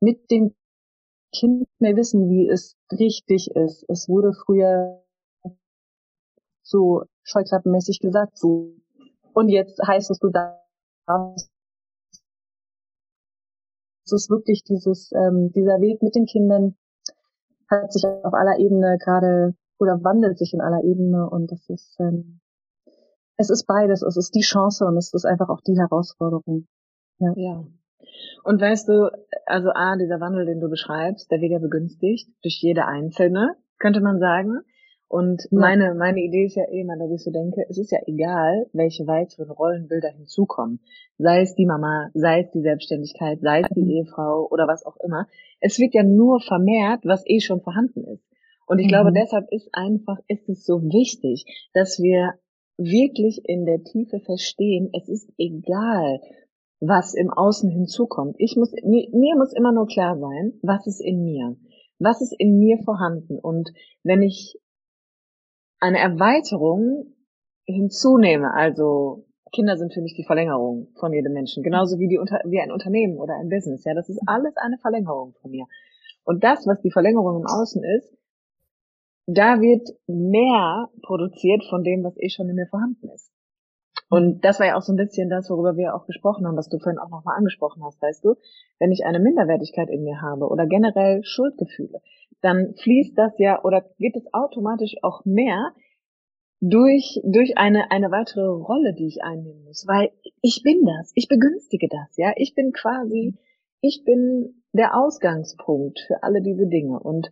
mit dem Kind mehr wissen, wie es richtig ist. Es wurde früher so scheuklappenmäßig gesagt, so. Und jetzt heißt es, du darfst. Es ist wirklich dieses, ähm, dieser Weg mit den Kindern hat sich auf aller Ebene gerade oder wandelt sich in aller Ebene und das ist, ähm, es ist beides. Es ist die Chance und es ist einfach auch die Herausforderung. Ja. ja. Und weißt du, also A, dieser Wandel, den du beschreibst, der wird ja begünstigt durch jede einzelne, könnte man sagen. Und ja. meine, meine Idee ist ja eh immer, dass ich so denke, es ist ja egal, welche weiteren Rollenbilder hinzukommen. Sei es die Mama, sei es die Selbstständigkeit, sei es die mhm. Ehefrau oder was auch immer. Es wird ja nur vermehrt, was eh schon vorhanden ist. Und ich mhm. glaube, deshalb ist einfach, ist es so wichtig, dass wir wirklich in der Tiefe verstehen, es ist egal, was im Außen hinzukommt. Ich muss, mir, mir muss immer nur klar sein, was ist in mir? Was ist in mir vorhanden? Und wenn ich eine Erweiterung hinzunehme, also Kinder sind für mich die Verlängerung von jedem Menschen, genauso wie die wie ein Unternehmen oder ein Business. Ja, das ist alles eine Verlängerung von mir. Und das, was die Verlängerung im Außen ist, da wird mehr produziert von dem, was eh schon in mir vorhanden ist. Und das war ja auch so ein bisschen das, worüber wir auch gesprochen haben, was du vorhin auch nochmal angesprochen hast, weißt du, wenn ich eine Minderwertigkeit in mir habe oder generell Schuldgefühle, dann fließt das ja oder geht es automatisch auch mehr durch, durch eine, eine weitere Rolle, die ich einnehmen muss, weil ich bin das, ich begünstige das, ja, ich bin quasi, ich bin der Ausgangspunkt für alle diese Dinge und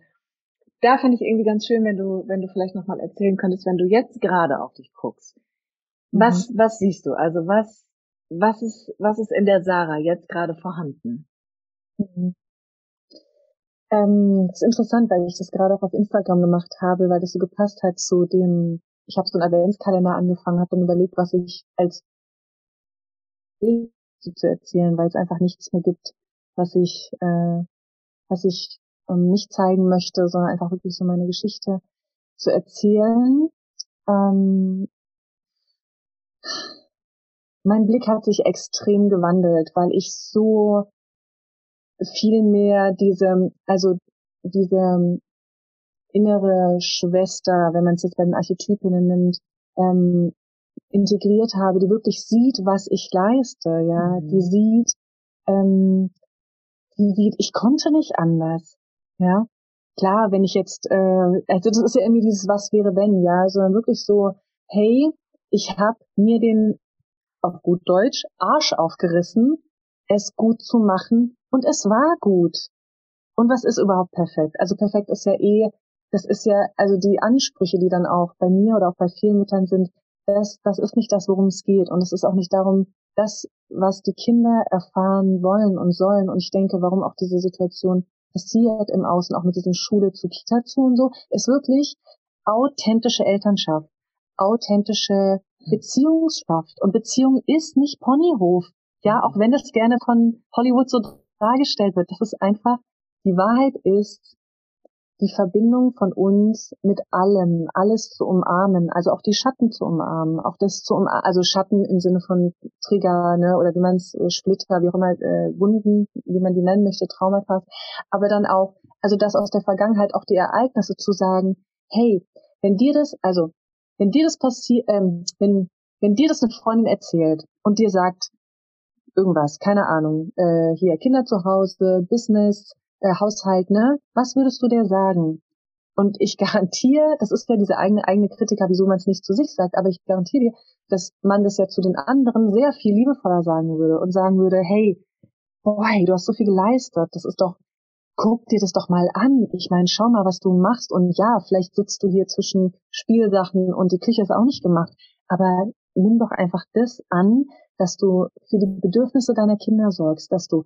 da finde ich irgendwie ganz schön, wenn du, wenn du vielleicht nochmal erzählen könntest, wenn du jetzt gerade auf dich guckst. Was, mhm. was siehst du? Also was, was ist, was ist in der Sarah jetzt gerade vorhanden? Mhm. Ähm, das ist interessant, weil ich das gerade auch auf Instagram gemacht habe, weil das so gepasst hat zu dem, ich habe so einen Adventskalender angefangen, habe dann überlegt, was ich als Bild zu erzählen, weil es einfach nichts mehr gibt, was ich, äh, was ich ähm, nicht zeigen möchte, sondern einfach wirklich so meine Geschichte zu erzählen. Ähm, mein Blick hat sich extrem gewandelt, weil ich so viel mehr diese, also diese innere Schwester, wenn man es jetzt bei den Archetypinnen nimmt, ähm, integriert habe, die wirklich sieht, was ich leiste, ja, mhm. die sieht, ähm, die sieht, ich konnte nicht anders. Ja, klar, wenn ich jetzt, äh, also das ist ja irgendwie dieses Was wäre wenn, ja, sondern wirklich so, hey, ich habe mir den auf gut Deutsch Arsch aufgerissen, es gut zu machen und es war gut. Und was ist überhaupt perfekt? Also perfekt ist ja eh, das ist ja, also die Ansprüche, die dann auch bei mir oder auch bei vielen Müttern sind, das, das ist nicht das, worum es geht. Und es ist auch nicht darum, das, was die Kinder erfahren wollen und sollen. Und ich denke, warum auch diese Situation passiert im Außen, auch mit diesen Schule zu Kita zu und so, ist wirklich authentische Elternschaft, authentische Beziehungsschaft. Und Beziehung ist nicht Ponyhof. Ja, auch wenn das gerne von Hollywood so dargestellt wird. Das ist einfach, die Wahrheit ist, die Verbindung von uns mit allem, alles zu umarmen, also auch die Schatten zu umarmen, auch das zu umarmen, also Schatten im Sinne von Trigger, ne, oder wie man es äh, Splitter, wie auch immer, äh, Wunden, wie man die nennen möchte, Traumata, aber dann auch, also das aus der Vergangenheit, auch die Ereignisse zu sagen, hey, wenn dir das, also wenn dir das passiert, ähm, wenn wenn dir das eine Freundin erzählt und dir sagt irgendwas, keine Ahnung, äh, hier Kinder zu Hause, Business, äh, Haushalt, ne? Was würdest du dir sagen? Und ich garantiere, das ist ja diese eigene eigene Kritiker, wieso man es nicht zu sich sagt, aber ich garantiere dir, dass man das ja zu den anderen sehr viel liebevoller sagen würde und sagen würde, hey, boy, du hast so viel geleistet, das ist doch, guck dir das doch mal an. Ich meine, schau mal, was du machst und ja, vielleicht sitzt du hier zwischen Spielsachen und die Küche ist auch nicht gemacht, aber nimm doch einfach das an, dass du für die Bedürfnisse deiner Kinder sorgst, dass du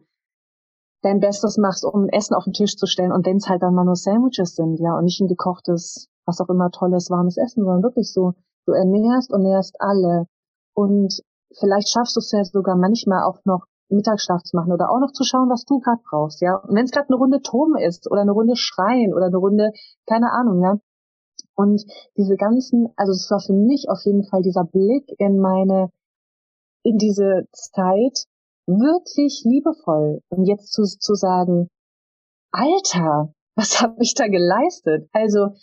dein Bestes machst, um Essen auf den Tisch zu stellen und wenn es halt dann mal nur Sandwiches sind, ja, und nicht ein gekochtes, was auch immer tolles, warmes Essen, sondern wirklich so, du ernährst und nährst alle und vielleicht schaffst du es ja sogar manchmal auch noch Mittagsschlaf zu machen oder auch noch zu schauen, was du gerade brauchst, ja. Und wenn es gerade eine Runde Toben ist oder eine Runde Schreien oder eine Runde, keine Ahnung, ja. Und diese ganzen, also es war für mich auf jeden Fall dieser Blick in meine, in diese Zeit, wirklich liebevoll. Und jetzt zu, zu sagen, Alter, was habe ich da geleistet? Also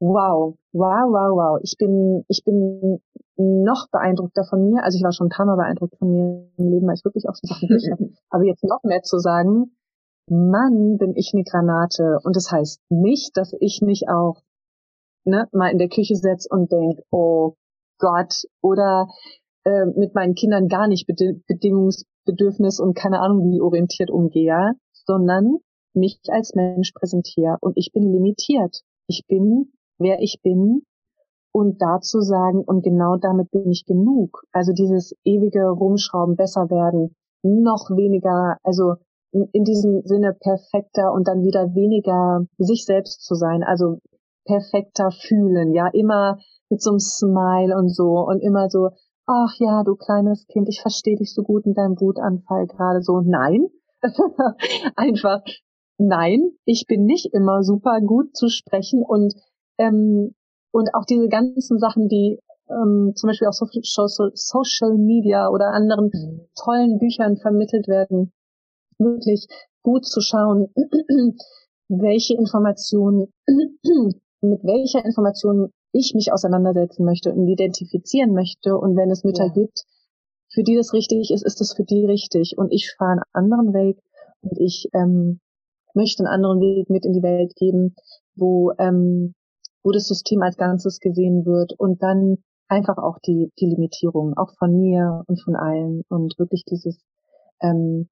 wow, wow, wow, wow. Ich bin, ich bin noch beeindruckter von mir. Also ich war schon ein paar Mal beeindruckt von mir im Leben, weil ich wirklich auch so Sachen habe. Aber jetzt noch mehr zu sagen, Mann, bin ich eine Granate. Und das heißt nicht, dass ich nicht auch ne, mal in der Küche setze und denk, oh Gott, oder äh, mit meinen Kindern gar nicht Bedi Bedingungsbedürfnis und keine Ahnung wie orientiert umgehe, sondern mich als Mensch präsentiere. Und ich bin limitiert. Ich bin, wer ich bin. Und dazu sagen, und genau damit bin ich genug. Also dieses ewige Rumschrauben, besser werden, noch weniger, also in diesem Sinne perfekter und dann wieder weniger sich selbst zu sein, also perfekter fühlen, ja, immer mit so einem Smile und so und immer so, ach ja, du kleines Kind, ich verstehe dich so gut in deinem Wutanfall gerade so. Nein, einfach nein, ich bin nicht immer super gut zu sprechen und ähm, und auch diese ganzen Sachen, die ähm, zum Beispiel auf Social, Social Media oder anderen mhm. tollen Büchern vermittelt werden, wirklich gut zu schauen, welche Informationen, mit welcher Information ich mich auseinandersetzen möchte und identifizieren möchte. Und wenn es Mütter ja. gibt, für die das richtig ist, ist es für die richtig. Und ich fahre einen anderen Weg und ich ähm, möchte einen anderen Weg mit in die Welt geben, wo, ähm, wo das System als Ganzes gesehen wird und dann einfach auch die, die Limitierung, auch von mir und von allen und wirklich dieses ähm,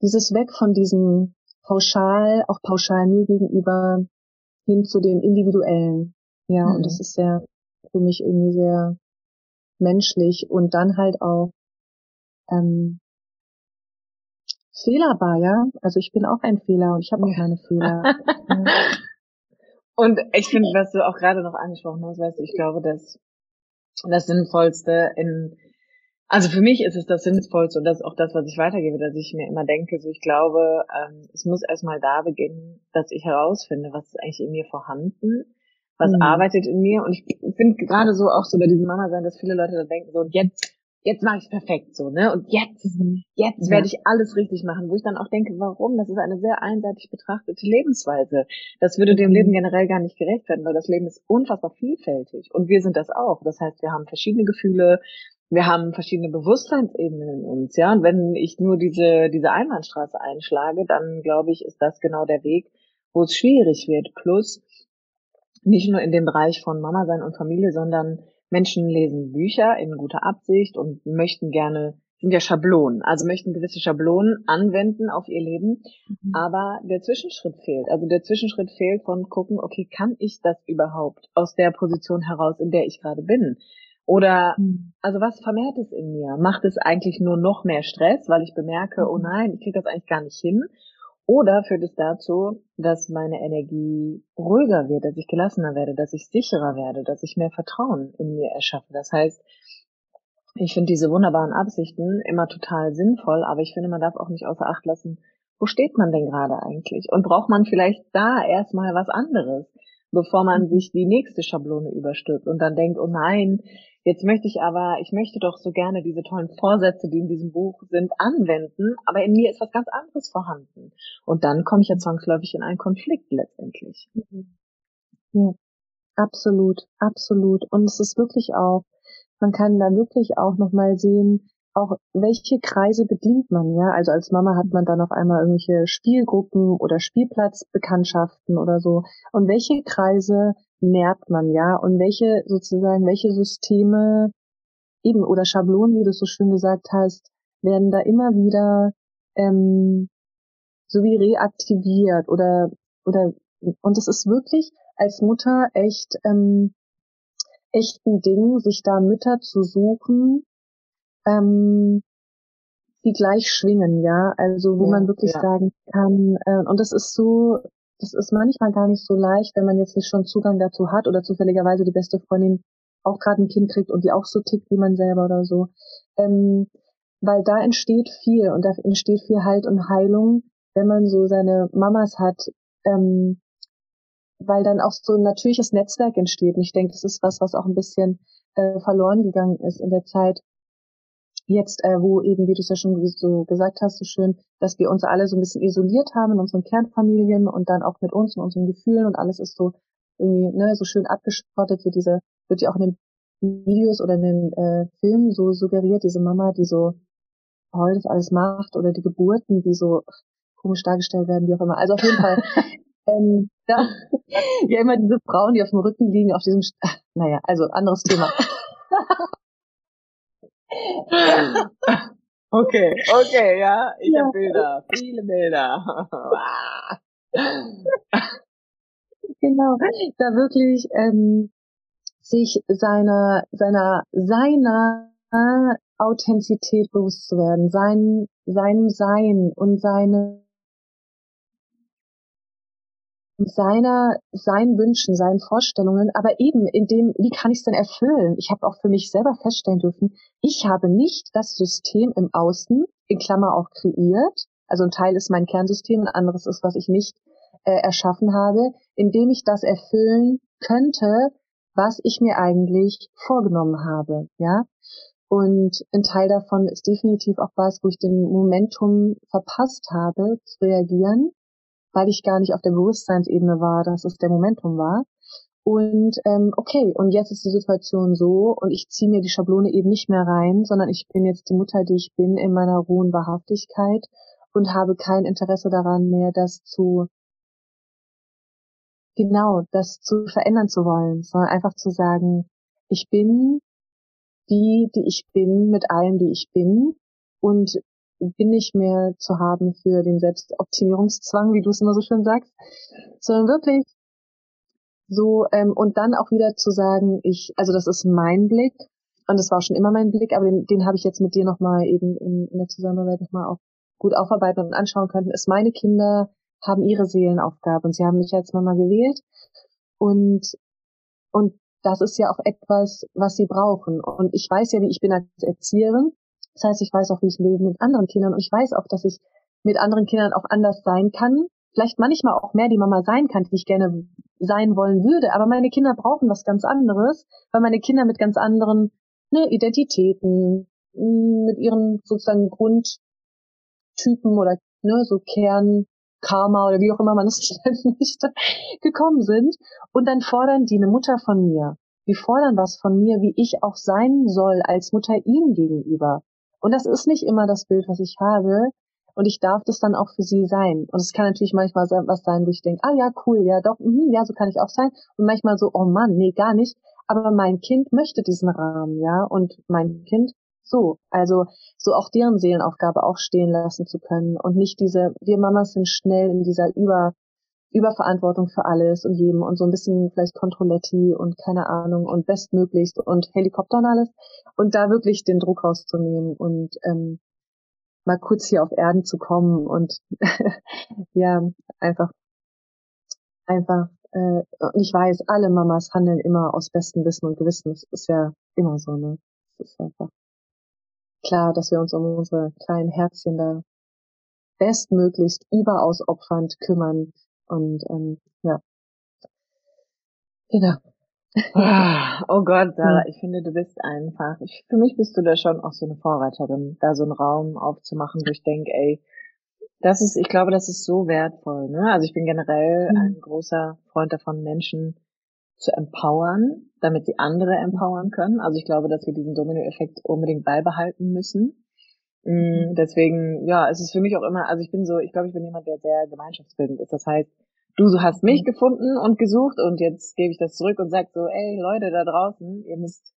dieses Weg von diesem pauschal, auch pauschal mir gegenüber hin zu dem individuellen. Ja, mhm. und das ist sehr, für mich irgendwie sehr menschlich und dann halt auch ähm, fehlerbar, ja. Also ich bin auch ein Fehler und ich habe auch ja. meine Fehler. Und ich finde, was du auch gerade noch angesprochen hast, weißt du, ich glaube, dass das Sinnvollste in also für mich ist es das Sinnvollste und das ist auch das, was ich weitergebe, dass ich mir immer denke, so ich glaube, ähm, es muss erstmal da beginnen, dass ich herausfinde, was ist eigentlich in mir vorhanden, was mhm. arbeitet in mir und ich finde gerade so auch so bei diesem Mama sein, dass viele Leute da denken, so und jetzt jetzt mache ich es perfekt so, ne? Und jetzt, mhm. jetzt werde ich alles richtig machen, wo ich dann auch denke, warum? Das ist eine sehr einseitig betrachtete Lebensweise. Das würde dem Leben mhm. generell gar nicht gerecht werden, weil das Leben ist unfassbar vielfältig und wir sind das auch. Das heißt, wir haben verschiedene Gefühle, wir haben verschiedene Bewusstseinsebenen in uns, ja. Und wenn ich nur diese, diese Einbahnstraße einschlage, dann glaube ich, ist das genau der Weg, wo es schwierig wird. Plus, nicht nur in dem Bereich von Mama sein und Familie, sondern Menschen lesen Bücher in guter Absicht und möchten gerne, sind ja Schablonen, also möchten gewisse Schablonen anwenden auf ihr Leben, mhm. aber der Zwischenschritt fehlt. Also der Zwischenschritt fehlt von gucken, okay, kann ich das überhaupt aus der Position heraus, in der ich gerade bin? Oder, hm. also was vermehrt es in mir? Macht es eigentlich nur noch mehr Stress, weil ich bemerke, oh mhm. nein, ich kriege das eigentlich gar nicht hin? Oder führt es dazu, dass meine Energie ruhiger wird, dass ich gelassener werde, dass ich sicherer werde, dass ich mehr Vertrauen in mir erschaffe? Das heißt, ich finde diese wunderbaren Absichten immer total sinnvoll, aber ich finde, man darf auch nicht außer Acht lassen, wo steht man denn gerade eigentlich? Und braucht man vielleicht da erstmal was anderes, bevor man mhm. sich die nächste Schablone überstülpt und dann denkt, oh nein, Jetzt möchte ich aber, ich möchte doch so gerne diese tollen Vorsätze, die in diesem Buch sind, anwenden, aber in mir ist was ganz anderes vorhanden. Und dann komme ich ja zwangsläufig in einen Konflikt letztendlich. Ja, absolut, absolut. Und es ist wirklich auch, man kann da wirklich auch nochmal sehen, auch welche Kreise bedient man, ja? Also als Mama hat man dann auf einmal irgendwelche Spielgruppen oder Spielplatzbekanntschaften oder so. Und welche Kreise nährt man, ja, und welche sozusagen, welche Systeme eben oder Schablonen, wie du so schön gesagt hast, werden da immer wieder ähm, so wie reaktiviert oder oder und es ist wirklich als Mutter echt ähm, echt ein Ding, sich da Mütter zu suchen, ähm, die gleich schwingen, ja, also wo ja, man wirklich ja. sagen kann, äh, und das ist so das ist manchmal gar nicht so leicht, wenn man jetzt nicht schon Zugang dazu hat oder zufälligerweise die beste Freundin auch gerade ein Kind kriegt und die auch so tickt wie man selber oder so. Ähm, weil da entsteht viel und da entsteht viel Halt und Heilung, wenn man so seine Mamas hat, ähm, weil dann auch so ein natürliches Netzwerk entsteht. Und ich denke, das ist was, was auch ein bisschen äh, verloren gegangen ist in der Zeit, jetzt, äh, wo eben, wie du es ja schon so gesagt hast, so schön, dass wir uns alle so ein bisschen isoliert haben in unseren Kernfamilien und dann auch mit uns und unseren Gefühlen und alles ist so irgendwie ne, so schön abgeschottet, so diese, wird ja auch in den Videos oder in den äh, Filmen so suggeriert, diese Mama, die so heute das alles macht oder die Geburten, die so komisch dargestellt werden, wie auch immer. Also auf jeden Fall, ähm, ja, ja, immer diese Frauen, die auf dem Rücken liegen, auf diesem, St naja, also anderes Thema. okay, okay, ja, ich ja. habe Bilder, viele Bilder. genau, da wirklich ähm, sich seiner seiner seiner Authentizität bewusst zu werden, sein seinem Sein und seine seiner, seinen Wünschen, seinen Vorstellungen, aber eben in dem, wie kann ich es denn erfüllen? Ich habe auch für mich selber feststellen dürfen, ich habe nicht das System im Außen, in Klammer auch kreiert, also ein Teil ist mein Kernsystem, ein anderes ist, was ich nicht äh, erschaffen habe, indem ich das erfüllen könnte, was ich mir eigentlich vorgenommen habe, ja. Und ein Teil davon ist definitiv auch was, wo ich den Momentum verpasst habe, zu reagieren weil ich gar nicht auf der Bewusstseinsebene war, dass es der Momentum war. Und ähm, okay, und jetzt ist die Situation so und ich ziehe mir die Schablone eben nicht mehr rein, sondern ich bin jetzt die Mutter, die ich bin, in meiner rohen Wahrhaftigkeit und habe kein Interesse daran mehr, das zu genau, das zu verändern zu wollen, sondern einfach zu sagen, ich bin die, die ich bin, mit allem, die ich bin und bin nicht mehr zu haben für den Selbstoptimierungszwang, wie du es immer so schön sagst, sondern wirklich so ähm, und dann auch wieder zu sagen, ich, also das ist mein Blick und das war schon immer mein Blick, aber den, den habe ich jetzt mit dir nochmal eben in, in der Zusammenarbeit nochmal auch gut aufarbeiten und anschauen können, ist meine Kinder haben ihre Seelenaufgabe und sie haben mich als Mama gewählt und und das ist ja auch etwas, was sie brauchen. Und ich weiß ja, wie ich bin als Erzieherin das heißt, ich weiß auch, wie ich will mit anderen Kindern und ich weiß auch, dass ich mit anderen Kindern auch anders sein kann. Vielleicht manchmal auch mehr die Mama sein kann, die ich gerne sein wollen würde. Aber meine Kinder brauchen was ganz anderes, weil meine Kinder mit ganz anderen ne, Identitäten, mm, mit ihren sozusagen Grundtypen oder ne, so Kern, Karma oder wie auch immer man es nennen möchte, gekommen sind. Und dann fordern die eine Mutter von mir. Die fordern was von mir, wie ich auch sein soll als Mutter ihnen gegenüber. Und das ist nicht immer das Bild, was ich habe. Und ich darf das dann auch für sie sein. Und es kann natürlich manchmal was sein, wo ich denke, ah ja, cool, ja doch, mh, ja, so kann ich auch sein. Und manchmal so, oh Mann, nee, gar nicht. Aber mein Kind möchte diesen Rahmen, ja. Und mein Kind so. Also so auch deren Seelenaufgabe auch stehen lassen zu können. Und nicht diese, wir Mamas sind schnell in dieser Über, Überverantwortung für alles und jedem und so ein bisschen vielleicht Controletti und keine Ahnung und bestmöglichst und Helikopter und alles und da wirklich den Druck rauszunehmen und ähm, mal kurz hier auf Erden zu kommen und ja, einfach, einfach, äh, und ich weiß, alle Mamas handeln immer aus bestem Wissen und Gewissen. Das ist ja immer so, ne? Das ist einfach klar, dass wir uns um unsere kleinen Herzchen da bestmöglichst überaus opfernd kümmern, und ähm, ja. Genau. Ah, oh Gott, Sarah, ich finde, du bist einfach, ich, für mich bist du da schon auch so eine Vorreiterin, da so einen Raum aufzumachen, wo ich denke, ey, das ist, ich glaube, das ist so wertvoll, ne? Also ich bin generell mhm. ein großer Freund davon, Menschen zu empowern, damit sie andere empowern können. Also ich glaube, dass wir diesen Domino-Effekt unbedingt beibehalten müssen. Mm, deswegen, ja, es ist für mich auch immer, also ich bin so, ich glaube, ich bin jemand, der sehr gemeinschaftsbildend ist. Das heißt, du hast mich mhm. gefunden und gesucht und jetzt gebe ich das zurück und sag so, ey Leute da draußen, ihr müsst,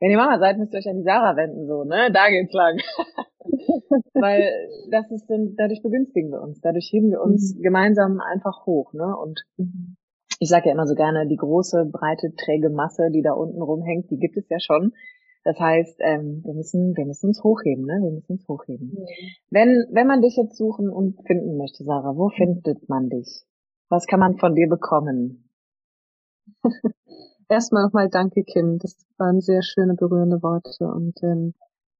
wenn ihr Mama seid, müsst ihr euch an die Sarah wenden, so, ne? Da geht's lang. Weil das ist dann, dadurch begünstigen wir uns, dadurch heben wir uns mhm. gemeinsam einfach hoch, ne? Und mhm. ich sage ja immer so gerne, die große, breite, träge Masse, die da unten rumhängt, die gibt es ja schon. Das heißt, ähm, wir müssen, wir müssen uns hochheben, ne? Wir müssen uns hochheben. Mhm. Wenn, wenn man dich jetzt suchen und finden möchte, Sarah, wo findet man dich? Was kann man von dir bekommen? Erstmal nochmal danke, Kim. Das waren sehr schöne, berührende Worte. Und ähm,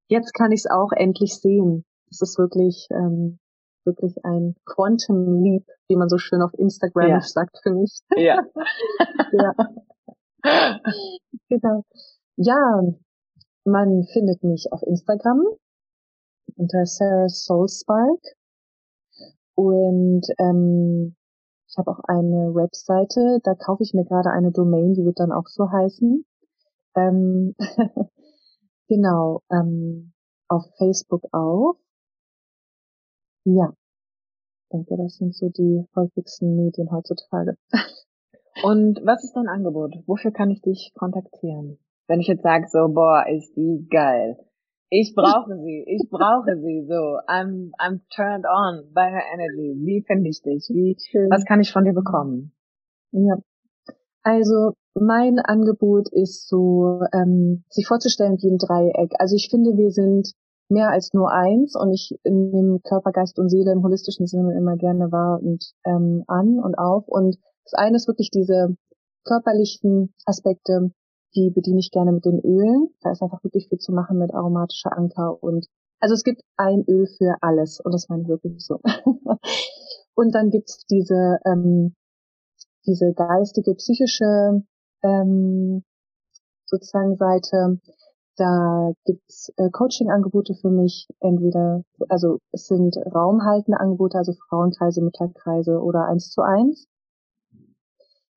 jetzt kann ich es auch endlich sehen. Es ist wirklich, ähm, wirklich ein Quantum Leap, wie man so schön auf Instagram ja. sagt für mich. Ja. ja. genau. Ja, man findet mich auf Instagram unter Sarah Soulspark. Und ähm, ich habe auch eine Webseite, da kaufe ich mir gerade eine Domain, die wird dann auch so heißen. Ähm, genau, ähm, auf Facebook auch. Ja, ich denke, das sind so die häufigsten Medien heutzutage. Und was ist dein Angebot? Wofür kann ich dich kontaktieren? Wenn ich jetzt sage so, boah, ist die geil. Ich brauche sie, ich brauche sie so. I'm, I'm turned on by her energy. Wie finde ich dich? Wie, Schön. was kann ich von dir bekommen? Ja. Also mein Angebot ist so, ähm, sich vorzustellen wie ein Dreieck. Also ich finde, wir sind mehr als nur eins und ich nehme Körper, Geist und Seele im holistischen Sinne immer gerne wahr und ähm, an und auf. Und das eine ist wirklich diese körperlichen Aspekte, die bediene ich gerne mit den Ölen. Da ist einfach wirklich viel zu machen mit aromatischer Anker und also es gibt ein Öl für alles und das meine ich wirklich so. und dann gibt's diese ähm, diese geistige, psychische ähm, sozusagen Seite. Da gibt's äh, Coaching-Angebote für mich, entweder, also es sind raumhaltende Angebote, also Frauenkreise, Mittagkreise oder eins zu eins.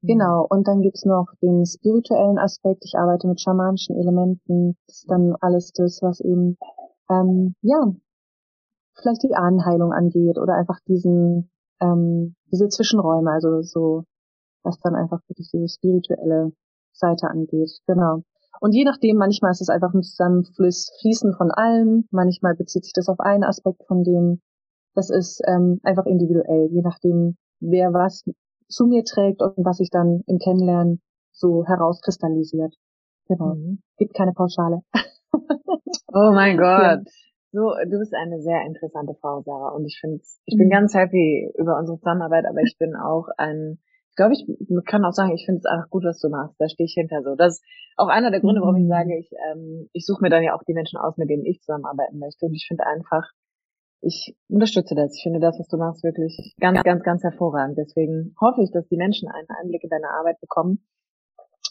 Genau, und dann gibt's noch den spirituellen Aspekt. Ich arbeite mit schamanischen Elementen. Das ist dann alles das, was eben, ähm, ja, vielleicht die Ahnenheilung angeht oder einfach diesen, ähm, diese Zwischenräume, also so, was dann einfach wirklich diese spirituelle Seite angeht. Genau. Und je nachdem, manchmal ist es einfach ein Zusammenfließen von allem, manchmal bezieht sich das auf einen Aspekt von dem. Das ist ähm, einfach individuell, je nachdem, wer was zu mir trägt und was sich dann im Kennenlernen so herauskristallisiert. Genau. Mhm. Gibt keine Pauschale. oh mein Gott. So, du bist eine sehr interessante Frau, Sarah. Und ich finde, ich bin mhm. ganz happy über unsere Zusammenarbeit, aber ich bin auch ein, ich glaube, ich kann auch sagen, ich finde es einfach gut, was du machst. Da stehe ich hinter so. Das ist auch einer der Gründe, warum ich mhm. sage, ich, ähm, ich suche mir dann ja auch die Menschen aus, mit denen ich zusammenarbeiten möchte. Und ich finde einfach, ich unterstütze das. Ich finde das, was du machst, wirklich ganz, ja. ganz, ganz hervorragend. Deswegen hoffe ich, dass die Menschen einen Einblick in deine Arbeit bekommen.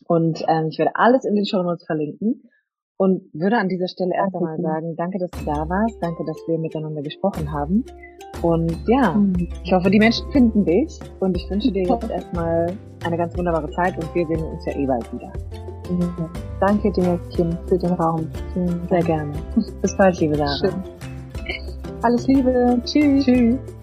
Und ähm, ich werde alles in den Show Notes verlinken und würde an dieser Stelle erst einmal sagen, danke, dass du da warst, danke, dass wir miteinander gesprochen haben. Und ja, mhm. ich hoffe, die Menschen finden dich und ich wünsche dir jetzt erstmal eine ganz wunderbare Zeit und wir sehen uns ja eh bald wieder. Mhm. Danke dir, Kim, für den Raum. Sehr gerne. Bis bald, liebe Sarah. Schön. Alles Liebe. Tschüss. Tschüss.